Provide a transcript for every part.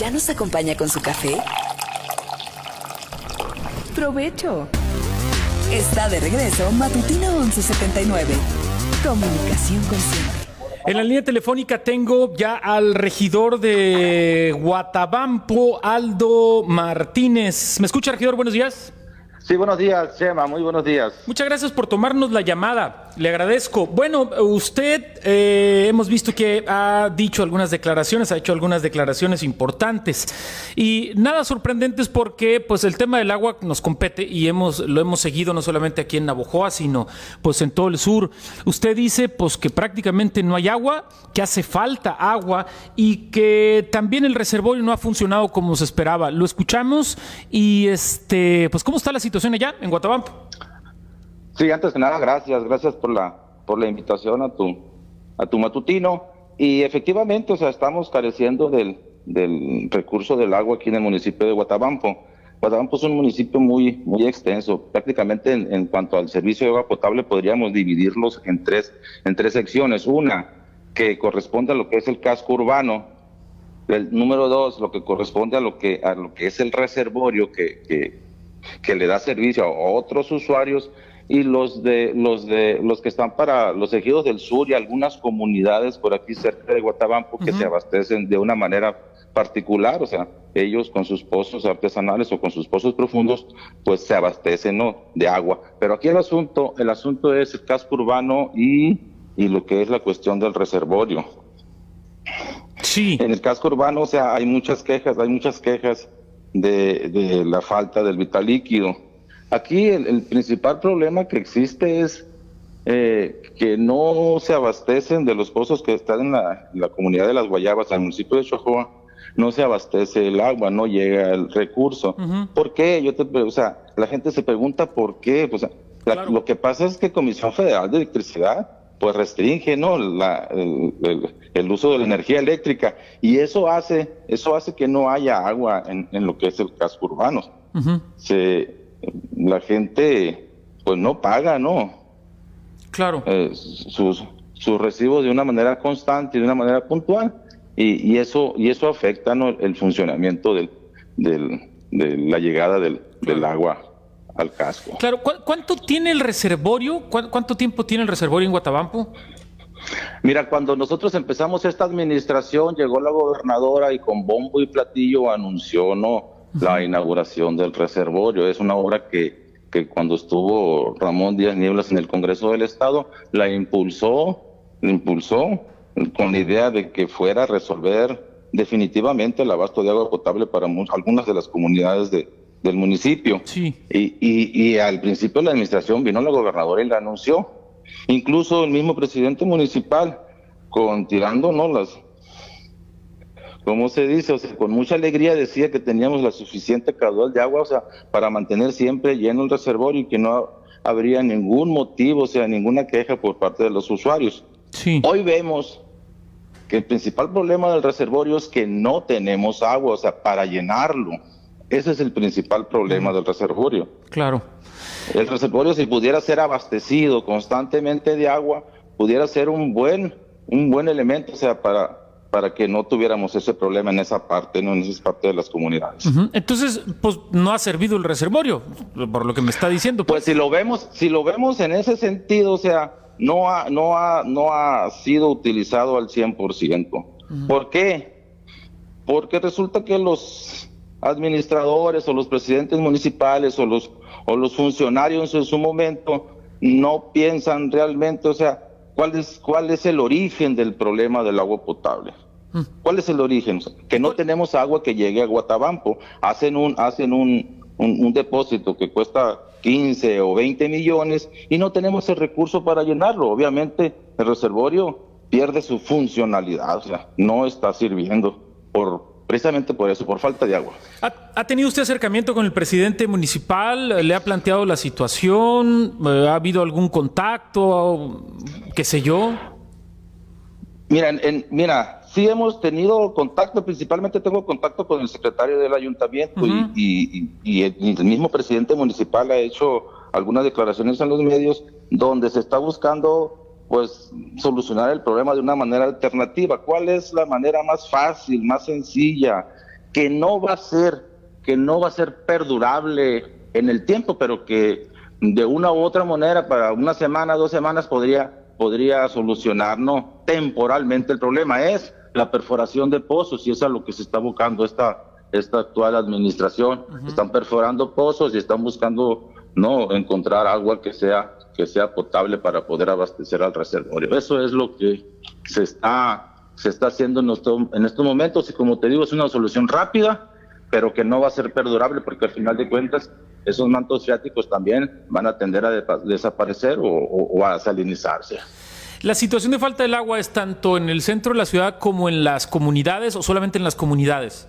¿Ya nos acompaña con su café? Provecho. Está de regreso Matutino 1179. Comunicación consciente. En la línea telefónica tengo ya al regidor de Guatabampo, Aldo Martínez. ¿Me escucha, regidor? Buenos días. Sí, buenos días, Chema, muy buenos días. Muchas gracias por tomarnos la llamada, le agradezco. Bueno, usted eh, hemos visto que ha dicho algunas declaraciones, ha hecho algunas declaraciones importantes y nada sorprendentes porque pues el tema del agua nos compete y hemos lo hemos seguido no solamente aquí en Navojoa, sino pues en todo el sur. Usted dice pues que prácticamente no hay agua, que hace falta agua y que también el reservorio no ha funcionado como se esperaba. Lo escuchamos y este pues cómo está la situación allá en Guatabampo. Sí, antes que nada, gracias, gracias por la, por la invitación a tu, a tu matutino. Y efectivamente, o sea, estamos careciendo del, del recurso del agua aquí en el municipio de Guatabampo. Guatabampo es un municipio muy, muy extenso. Prácticamente en, en, cuanto al servicio de agua potable podríamos dividirlos en tres, en tres secciones. Una que corresponde a lo que es el casco urbano. El número dos, lo que corresponde a lo que, a lo que es el reservorio que, que, que le da servicio a otros usuarios y los de los de los que están para los ejidos del sur y algunas comunidades por aquí cerca de Guatabampo que se abastecen de una manera particular, o sea, ellos con sus pozos artesanales o con sus pozos profundos, pues se abastecen ¿no? de agua. Pero aquí el asunto, el asunto es el casco urbano y, y lo que es la cuestión del reservorio. Sí. En el casco urbano, o sea, hay muchas quejas, hay muchas quejas de, de la falta del vital líquido. Aquí el, el principal problema que existe es eh, que no se abastecen de los pozos que están en la, la comunidad de las Guayabas, al municipio de Chojoa, no se abastece el agua, no llega el recurso. ¿Por qué? Yo te, o sea, la gente se pregunta por qué. Pues, la, Claro. Lo que pasa es que Comisión Federal de Electricidad pues restringe no la, el, el- el uso de la energía eléctrica. Y eso hace eso hace que no haya agua en, en lo que es el casco urbano. Se la gente pues no paga no Claro. eh, sus sus recibos de una manera constante y de una manera puntual. Y, y eso y eso afecta ¿no? el funcionamiento del, del- de la llegada del, del agua al casco Claro, ¿cu- ¿cuánto tiene el reservorio? ¿Cu- ¿Cuánto tiempo tiene el reservorio en Guatabampo? Mira, cuando nosotros empezamos esta administración, llegó la gobernadora y con bombo y platillo anunció no la inauguración del reservorio. Es una obra que, que cuando estuvo Ramón Díaz Nieblas en el Congreso del Estado, la impulsó, la impulsó con la idea de que fuera a resolver definitivamente el abasto de agua potable para algunas de las comunidades de- del municipio. Sí. Y, y, y al principio de la administración vino la gobernadora y la anunció. Incluso el mismo presidente municipal, con tirando, ¿no? Las, ¿cómo se dice? O sea, con mucha alegría decía que teníamos la suficiente caudal de agua, o sea, para mantener siempre lleno el reservorio y que no habría ningún motivo, o sea, ninguna queja por parte de los usuarios. Sí. Hoy vemos que el principal problema del reservorio es que no tenemos agua, o sea, para llenarlo. Ese es el principal problema del reservorio. Claro. El reservorio, si pudiera ser abastecido constantemente de agua, pudiera ser un buen, un buen elemento, o sea, para, para que no tuviéramos ese problema en esa parte, no en esa parte de las comunidades. Entonces, pues no ha servido el reservorio, por lo que me está diciendo. Pues si lo vemos, si lo vemos en ese sentido, o sea, no ha, no ha, no ha sido utilizado al 100%. ¿Por qué? Porque resulta que los administradores o los presidentes municipales o los, o los funcionarios en su momento no piensan realmente, o sea, cuál es, cuál es el origen del problema del agua potable. ¿Cuál es el origen? Que no tenemos agua que llegue a Guatabampo. Hacen un, hacen un, un, un depósito que cuesta 15 o 20 millones y no tenemos el recurso para llenarlo. Obviamente el reservorio pierde su funcionalidad, o sea, no está sirviendo por precisamente por eso, por falta de agua. ¿Ha, tenido usted acercamiento con el presidente municipal? ¿Le ha planteado la situación? Eh, ¿Ha habido algún contacto? ¿Qué sé yo? Mira, en- mira, sí hemos tenido contacto, principalmente tengo contacto con el secretario del ayuntamiento y el mismo presidente municipal ha hecho algunas declaraciones en los medios donde se está buscando pues solucionar el problema de una manera alternativa. ¿Cuál es la manera más fácil, más sencilla que no va a ser, que no va a ser perdurable en el tiempo, pero que de una u otra manera, para una semana, dos semanas, podría, podría solucionarnos temporalmente el problema. Es la perforación de pozos y es a lo que se está buscando esta, esta actual administración. Están perforando pozos y están buscando no encontrar agua que sea que sea potable para poder abastecer al reservorio. Eso es lo que se está se está haciendo en, en estos momentos y como te digo es una solución rápida, pero que no va a ser perdurable porque al final de cuentas esos mantos freáticos también van a tender a desaparecer o, a salinizarse. ¿La situación de falta del agua es tanto en el centro de la ciudad como en las comunidades o solamente en las comunidades?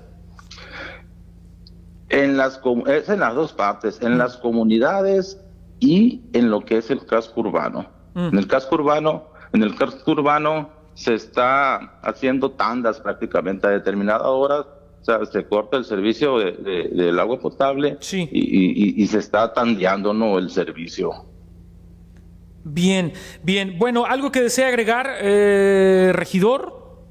En las, es en las dos partes, en las comunidades y en lo que es el casco urbano. Mm. En el casco urbano, en el casco urbano se está haciendo tandas prácticamente a determinada hora o sea, se corta el servicio del agua potable y, se está tandeando ¿no? el servicio. Bien, bien. Bueno, ¿algo que desea agregar, eh, regidor?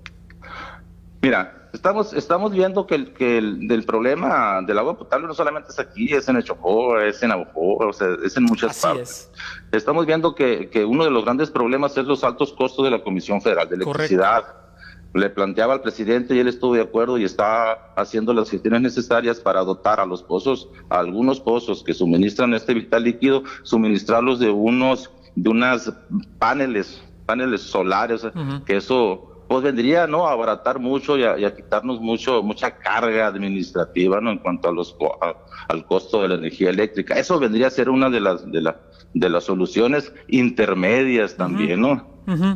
Mira, estamos, estamos viendo que el, que el del problema del agua potable no solamente es aquí, es en el Chocó, es en Abujó, o sea, es en muchas partes. Estamos viendo que, que, uno de los grandes problemas es los altos costos de la Comisión Federal de Electricidad. Le planteaba al presidente y él estuvo de acuerdo y está haciendo las gestiones necesarias para dotar a los pozos, a algunos pozos que suministran este vital líquido, suministrarlos de unos, de unas paneles, paneles solares, que eso pues vendría no a abaratar mucho y a, quitarnos mucho mucha carga administrativa no en cuanto a los al costo de la energía eléctrica. Eso vendría a ser una de las de, la, de las soluciones intermedias también no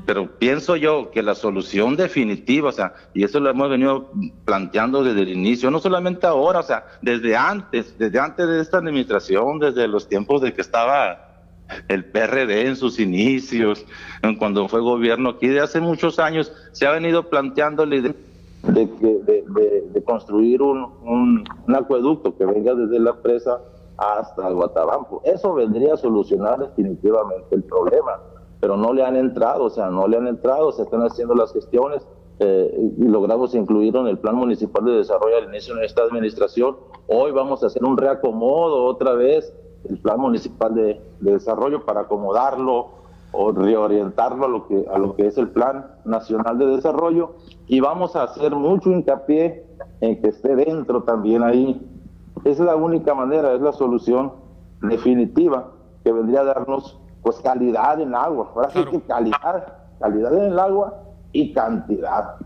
pero pienso yo que la solución definitiva, o sea, y eso lo hemos venido planteando desde el inicio, no solamente ahora, o sea, desde antes, desde antes de esta administración, desde los tiempos de que estaba el PRD en sus inicios, cuando fue gobierno aquí de hace muchos años, se ha venido planteando la idea de, de, construir un, un, acueducto que venga desde la presa hasta Guatabampo. Eso vendría a solucionar definitivamente el problema pero no le han entrado, o sea, no le han entrado, se están haciendo las gestiones eh, y logramos incluirlo en el Plan Municipal de Desarrollo al inicio de esta administración. Hoy vamos a hacer un reacomodo otra vez, el Plan Municipal de, Desarrollo para acomodarlo o reorientarlo a lo, que, a lo que es el Plan Nacional de Desarrollo y vamos a hacer mucho hincapié en que esté dentro también ahí. Es la única manera, es la solución definitiva que vendría a darnos pues calidad en agua. Ahora sí que calidad, calidad en el agua y cantidad.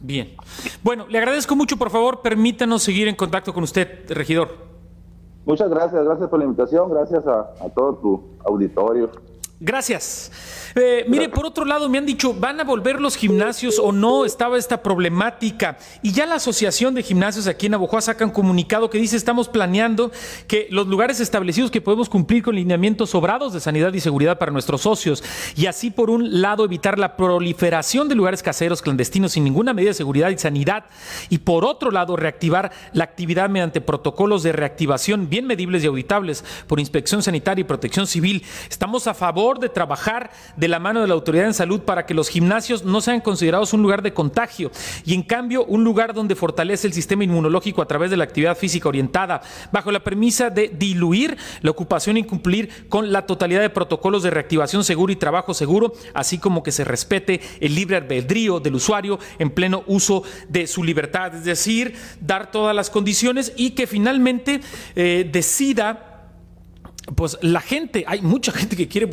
Bien. Bueno, le agradezco mucho, por favor, permítanos seguir en contacto con usted, regidor. Muchas gracias, gracias por la invitación, gracias a, todo tu auditorio. Gracias. Eh, mire, por otro lado, me han dicho, ¿van a volver los gimnasios o no? Estaba esta problemática. Y ya la Asociación de Gimnasios aquí en Abojoa saca un comunicado que dice, estamos planeando que los lugares establecidos que podemos cumplir con lineamientos sobrados de sanidad y seguridad para nuestros socios. Y así, por un lado, evitar la proliferación de lugares caseros clandestinos sin ninguna medida de seguridad y sanidad. Y por otro lado, reactivar la actividad mediante protocolos de reactivación bien medibles y auditables por inspección sanitaria y protección civil. Estamos a favor de trabajar de la mano de la autoridad en salud para que los gimnasios no sean considerados un lugar de contagio. Y en cambio un lugar donde fortalece el sistema inmunológico a través de la actividad física orientada, bajo la premisa de diluir la ocupación y cumplir con la totalidad de protocolos de reactivación seguro y trabajo seguro, así como que se respete el libre albedrío del usuario en pleno uso de su libertad, es decir, dar todas las condiciones y que finalmente eh, decida, pues la gente, hay mucha gente que quiere